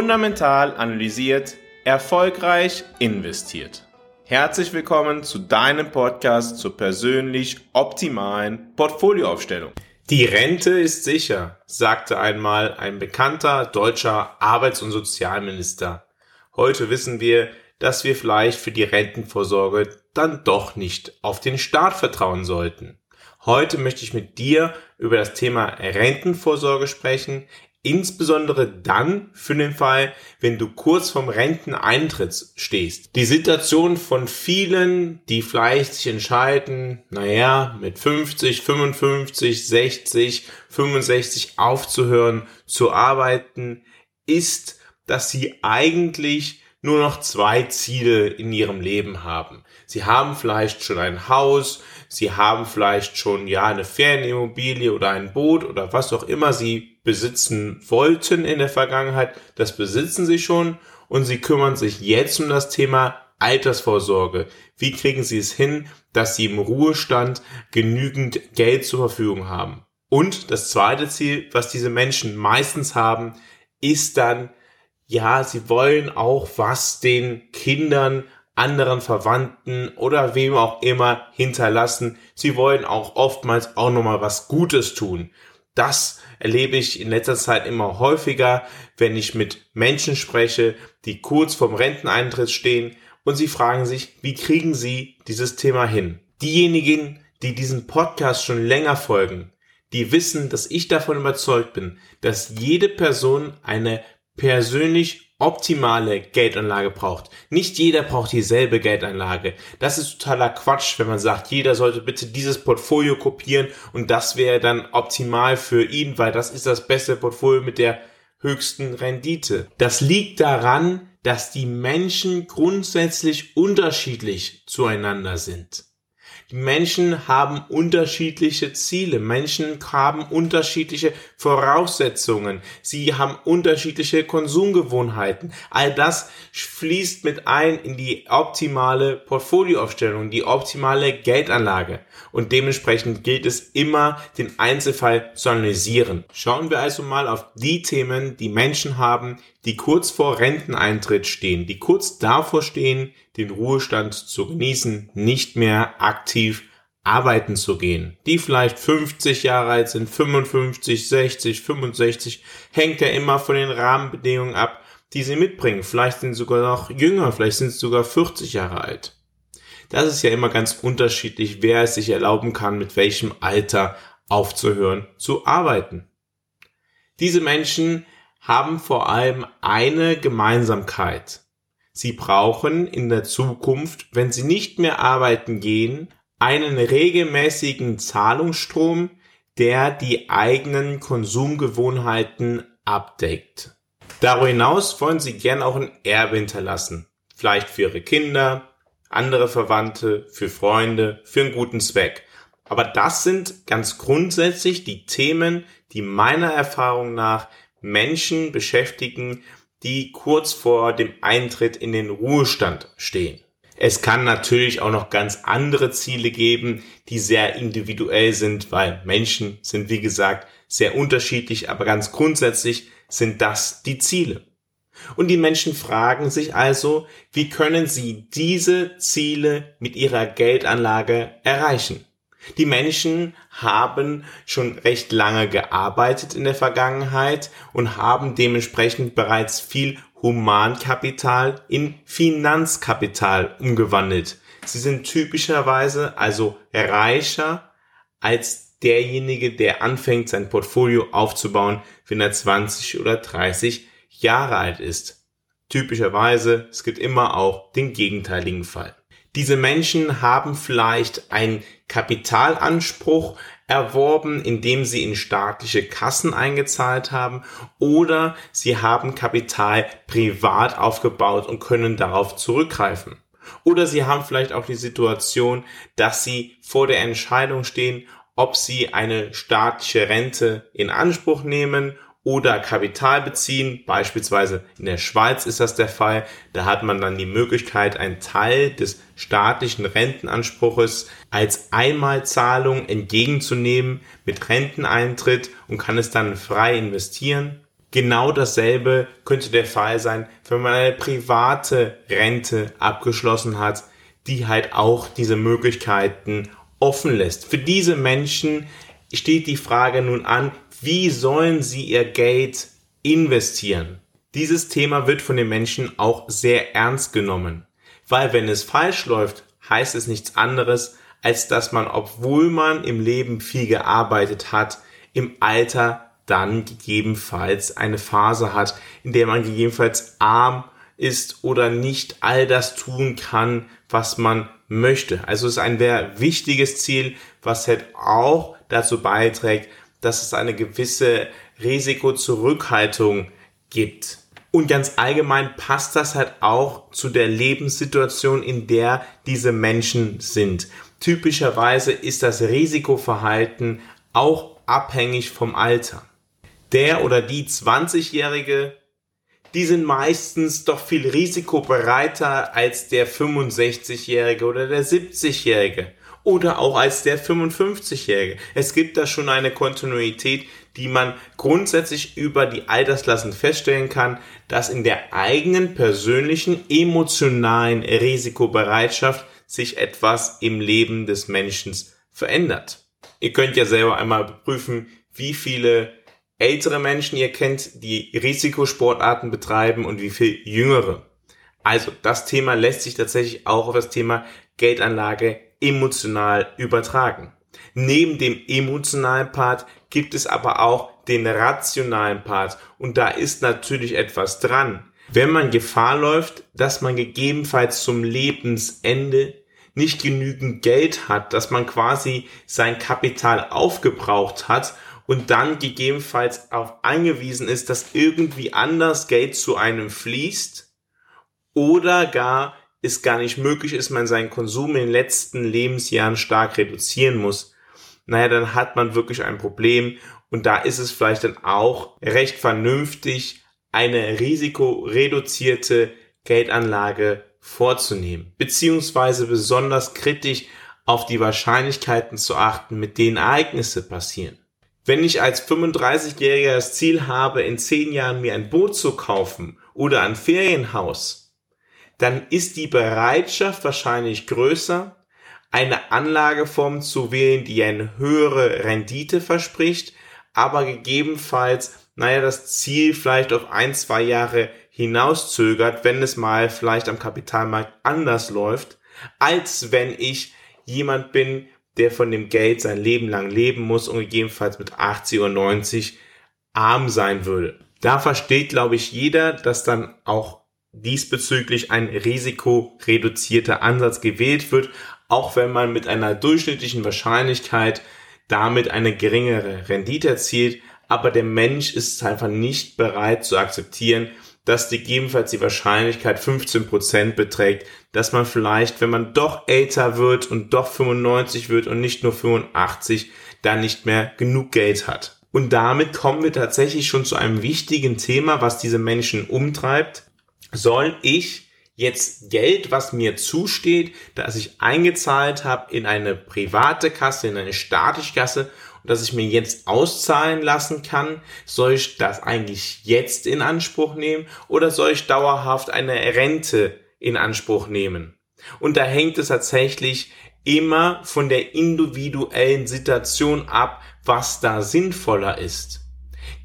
Fundamental analysiert, erfolgreich investiert. Herzlich willkommen zu deinem Podcast zur persönlich optimalen Portfolioaufstellung. Die Rente ist sicher, sagte einmal ein bekannter deutscher Arbeits- und Sozialminister. Heute wissen wir, dass wir vielleicht für die Rentenvorsorge dann doch nicht auf den Staat vertrauen sollten. Heute möchte ich mit dir über das Thema Rentenvorsorge sprechen, insbesondere dann für den Fall, wenn du kurz vorm Renteneintritt stehst. Die Situation von vielen, die vielleicht sich entscheiden, naja, mit 50, 55, 60, 65 aufzuhören zu arbeiten, ist, dass sie eigentlich nur noch zwei Ziele in ihrem Leben haben. Sie haben vielleicht schon ein Haus, sie haben vielleicht schon ja eine Ferienimmobilie oder ein Boot oder was auch immer sie besitzen wollten in der Vergangenheit, das besitzen sie schon und sie kümmern sich jetzt um das Thema Altersvorsorge. Wie kriegen sie es hin, dass sie im Ruhestand genügend Geld zur Verfügung haben? Und das zweite Ziel, was diese Menschen meistens haben, ist dann ja, sie wollen auch was den Kindern, anderen Verwandten oder wem auch immer hinterlassen. Sie wollen auch oftmals auch nochmal was Gutes tun. Das erlebe ich in letzter Zeit immer häufiger, wenn ich mit Menschen spreche, die kurz vorm Renteneintritt stehen und sie fragen sich, wie kriegen sie dieses Thema hin? Diejenigen, die diesen Podcast schon länger folgen, die wissen, dass ich davon überzeugt bin, dass jede Person eine persönlich optimale Geldanlage braucht. Nicht jeder braucht dieselbe Geldanlage. Das ist totaler Quatsch, wenn man sagt, jeder sollte bitte dieses Portfolio kopieren und das wäre dann optimal für ihn, weil das ist das beste Portfolio mit der höchsten Rendite. Das liegt daran, dass die Menschen grundsätzlich unterschiedlich zueinander sind. Die Menschen haben unterschiedliche Ziele. Menschen haben unterschiedliche Voraussetzungen. Sie haben unterschiedliche Konsumgewohnheiten. All das fließt mit ein in die optimale Portfolioaufstellung, die optimale Geldanlage. Und dementsprechend gilt es immer, den Einzelfall zu analysieren. Schauen wir also mal auf die Themen, die Menschen haben, die kurz vor Renteneintritt stehen, die kurz davor stehen, den Ruhestand zu genießen, nicht mehr aktiv arbeiten zu gehen. Die vielleicht 50 Jahre alt sind, 55, 60, 65, hängt ja immer von den Rahmenbedingungen ab, die sie mitbringen. Vielleicht sind sie sogar noch jünger, vielleicht sind sie sogar 40 Jahre alt. Das ist ja immer ganz unterschiedlich, wer es sich erlauben kann, mit welchem Alter aufzuhören zu arbeiten. Diese Menschen haben vor allem eine Gemeinsamkeit. Sie brauchen in der Zukunft, wenn sie nicht mehr arbeiten gehen, einen regelmäßigen Zahlungsstrom, der die eigenen Konsumgewohnheiten abdeckt. Darüber hinaus wollen sie gern auch ein Erbe hinterlassen. Vielleicht für ihre Kinder, andere Verwandte, für Freunde, für einen guten Zweck. Aber das sind ganz grundsätzlich die Themen, die meiner Erfahrung nach Menschen beschäftigen, die kurz vor dem Eintritt in den Ruhestand stehen. Es kann natürlich auch noch ganz andere Ziele geben, die sehr individuell sind, weil Menschen sind, wie gesagt, sehr unterschiedlich, aber ganz grundsätzlich sind das die Ziele. Und die Menschen fragen sich also, wie können sie diese Ziele mit ihrer Geldanlage erreichen? Die Menschen haben schon recht lange gearbeitet in der Vergangenheit und haben dementsprechend bereits viel Humankapital in Finanzkapital umgewandelt. Sie sind typischerweise also reicher als derjenige, der anfängt, sein Portfolio aufzubauen, wenn er 20 oder 30 Jahre alt ist. Typischerweise, es gibt immer auch den gegenteiligen Fall. Diese Menschen haben vielleicht einen Kapitalanspruch erworben, indem sie in staatliche Kassen eingezahlt haben oder sie haben Kapital privat aufgebaut und können darauf zurückgreifen. Oder sie haben vielleicht auch die Situation, dass sie vor der Entscheidung stehen, ob sie eine staatliche Rente in Anspruch nehmen oder Kapital beziehen. Beispielsweise in der Schweiz ist das der Fall. Da hat man dann die Möglichkeit, einen Teil des staatlichen Rentenanspruches als Einmalzahlung entgegenzunehmen mit Renteneintritt und kann es dann frei investieren. Genau dasselbe könnte der Fall sein, wenn man eine private Rente abgeschlossen hat, die halt auch diese Möglichkeiten offen lässt. Für diese Menschen steht die Frage nun an, wie sollen sie ihr Geld investieren? Dieses Thema wird von den Menschen auch sehr ernst genommen, weil wenn es falsch läuft, heißt es nichts anderes, als dass man, obwohl man im Leben viel gearbeitet hat, im Alter dann gegebenenfalls eine Phase hat, in der man gegebenenfalls arm ist oder nicht all das tun kann, was man möchte. Also es ist ein sehr wichtiges Ziel, was halt auch dazu beiträgt, dass es eine gewisse Risikozurückhaltung gibt. Und ganz allgemein passt das halt auch zu der Lebenssituation, in der diese Menschen sind. Typischerweise ist das Risikoverhalten auch abhängig vom Alter. Der oder die 20-Jährige, die sind meistens doch viel risikobereiter als der 65-Jährige oder der 70-Jährige oder auch als der 55-Jährige. Es gibt da schon eine Kontinuität, die man grundsätzlich über die Altersklassen feststellen kann, dass in der eigenen persönlichen emotionalen Risikobereitschaft sich etwas im Leben des Menschen verändert. Ihr könnt ja selber einmal prüfen, wie viele ältere Menschen ihr kennt, die Risikosportarten betreiben und wie viel jüngere. Also das Thema lässt sich tatsächlich auch auf das Thema Geldanlage emotional übertragen. Neben dem emotionalen Part gibt es aber auch den rationalen Part und da ist natürlich etwas dran. Wenn man Gefahr läuft, dass man gegebenenfalls zum Lebensende nicht genügend Geld hat, dass man quasi sein Kapital aufgebraucht hat und dann gegebenenfalls auf angewiesen ist, dass irgendwie anders Geld zu einem fließt oder gar es gar nicht möglich ist, man seinen Konsum in den letzten Lebensjahren stark reduzieren muss, naja, dann hat man wirklich ein Problem und da ist es vielleicht dann auch recht vernünftig, eine risikoreduzierte Geldanlage vorzunehmen, beziehungsweise besonders kritisch auf die Wahrscheinlichkeiten zu achten, mit denen Ereignisse passieren. Wenn ich als 35-Jähriger das Ziel habe, in 10 Jahren mir ein Boot zu kaufen oder ein Ferienhaus, dann ist die Bereitschaft wahrscheinlich größer, eine Anlageform zu wählen, die eine höhere Rendite verspricht, aber gegebenenfalls, naja, das Ziel vielleicht auf ein, zwei Jahre hinauszögert, wenn es mal vielleicht am Kapitalmarkt anders läuft, als wenn ich jemand bin, der von dem Geld sein Leben lang leben muss und gegebenenfalls mit 80 oder 90 arm sein würde. Da versteht, glaube ich, jeder, dass dann auch diesbezüglich ein risikoreduzierter Ansatz gewählt wird, auch wenn man mit einer durchschnittlichen Wahrscheinlichkeit damit eine geringere Rendite erzielt, aber der Mensch ist einfach nicht bereit zu akzeptieren, dass gegebenenfalls die Wahrscheinlichkeit 15% beträgt, dass man vielleicht, wenn man doch älter wird und doch 95 wird und nicht nur 85, dann nicht mehr genug Geld hat. Und damit kommen wir tatsächlich schon zu einem wichtigen Thema, was diese Menschen umtreibt. Soll ich jetzt Geld, was mir zusteht, das ich eingezahlt habe in eine private Kasse, in eine staatliche Kasse und das ich mir jetzt auszahlen lassen kann, soll ich das eigentlich jetzt in Anspruch nehmen oder soll ich dauerhaft eine Rente in Anspruch nehmen? Und da hängt es tatsächlich immer von der individuellen Situation ab, was da sinnvoller ist.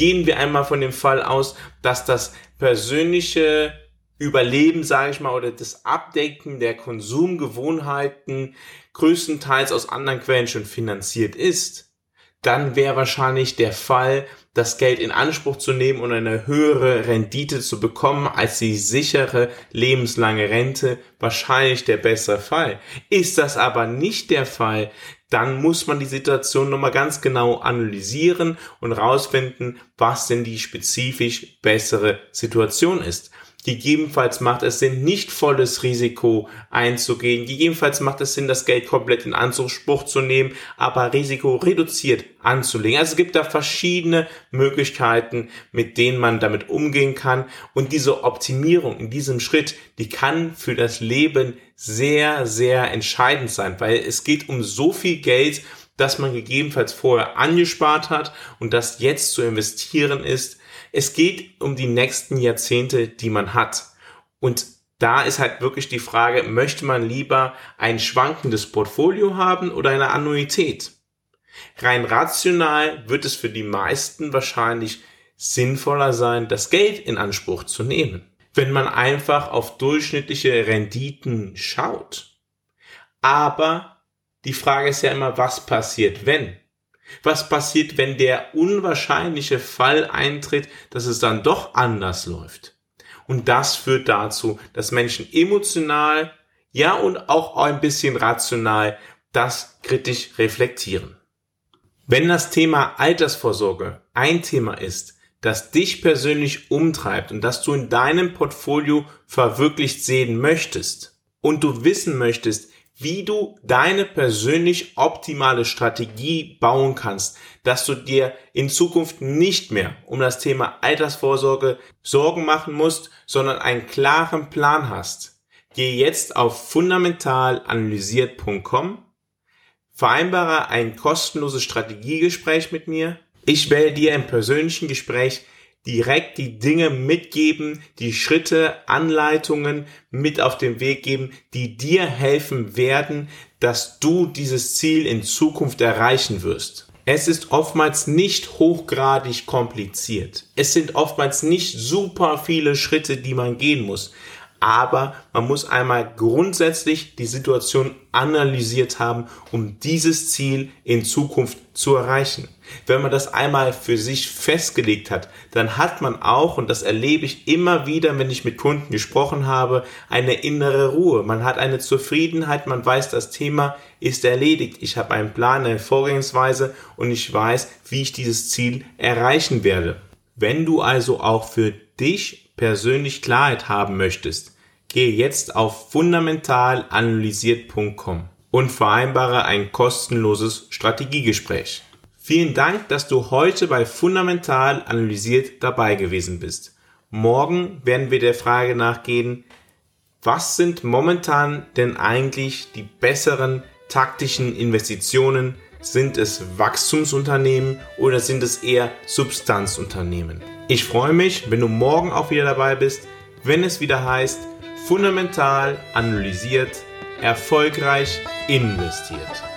Gehen wir einmal von dem Fall aus, dass das persönliche Überleben, sage ich mal, oder das Abdecken der Konsumgewohnheiten größtenteils aus anderen Quellen schon finanziert ist, dann wäre wahrscheinlich der Fall, das Geld in Anspruch zu nehmen und eine höhere Rendite zu bekommen als die sichere lebenslange Rente wahrscheinlich der bessere Fall. Ist das aber nicht der Fall, dann muss man die Situation nochmal ganz genau analysieren und rausfinden, was denn die spezifisch bessere Situation ist. Gegebenenfalls macht es Sinn, nicht volles Risiko einzugehen. Gegebenenfalls macht es Sinn, das Geld komplett in Anspruch zu nehmen, aber Risiko reduziert anzulegen. Also es gibt da verschiedene Möglichkeiten, mit denen man damit umgehen kann. Und diese Optimierung in diesem Schritt, die kann für das Leben sehr, sehr entscheidend sein, weil es geht um so viel Geld, das man gegebenenfalls vorher angespart hat und das jetzt zu investieren ist, Es geht um die nächsten Jahrzehnte, die man hat. Und da ist halt wirklich die Frage, möchte man lieber ein schwankendes Portfolio haben oder eine Annuität? Rein rational wird es für die meisten wahrscheinlich sinnvoller sein, das Geld in Anspruch zu nehmen, wenn man einfach auf durchschnittliche Renditen schaut. Aber die Frage ist ja immer, was passiert, wenn? Was passiert, wenn der unwahrscheinliche Fall eintritt, dass es dann doch anders läuft? Und das führt dazu, dass Menschen emotional, ja und auch ein bisschen rational das kritisch reflektieren. Wenn das Thema Altersvorsorge ein Thema ist, das dich persönlich umtreibt und das du in deinem Portfolio verwirklicht sehen möchtest und du wissen möchtest, wie du deine persönlich optimale Strategie bauen kannst, dass du dir in Zukunft nicht mehr um das Thema Altersvorsorge Sorgen machen musst, sondern einen klaren Plan hast. Gehe jetzt auf fundamentalanalysiert.com, vereinbare ein kostenloses Strategiegespräch mit mir. Ich werde dir im persönlichen Gespräch direkt die Dinge mitgeben, die Schritte, Anleitungen mit auf den Weg geben, die dir helfen werden, dass du dieses Ziel in Zukunft erreichen wirst. Es ist oftmals nicht hochgradig kompliziert. Es sind oftmals nicht super viele Schritte, die man gehen muss aber man muss einmal grundsätzlich die Situation analysiert haben, um dieses Ziel in Zukunft zu erreichen. Wenn man das einmal für sich festgelegt hat, dann hat man auch, und das erlebe ich immer wieder, wenn ich mit Kunden gesprochen habe, eine innere Ruhe. Man hat eine Zufriedenheit, man weiß, das Thema ist erledigt. Ich habe einen Plan, eine Vorgehensweise und ich weiß, wie ich dieses Ziel erreichen werde. Wenn du also auch für dich persönlich Klarheit haben möchtest, gehe jetzt auf fundamentalanalysiert.com und vereinbare ein kostenloses Strategiegespräch. Vielen Dank, dass du heute bei Fundamental Analysiert dabei gewesen bist. Morgen werden wir der Frage nachgehen, was sind momentan denn eigentlich die besseren taktischen Investitionen? Sind es Wachstumsunternehmen oder sind es eher Substanzunternehmen? Ich freue mich, wenn du morgen auch wieder dabei bist, wenn es wieder heißt, fundamental analysiert, erfolgreich investiert.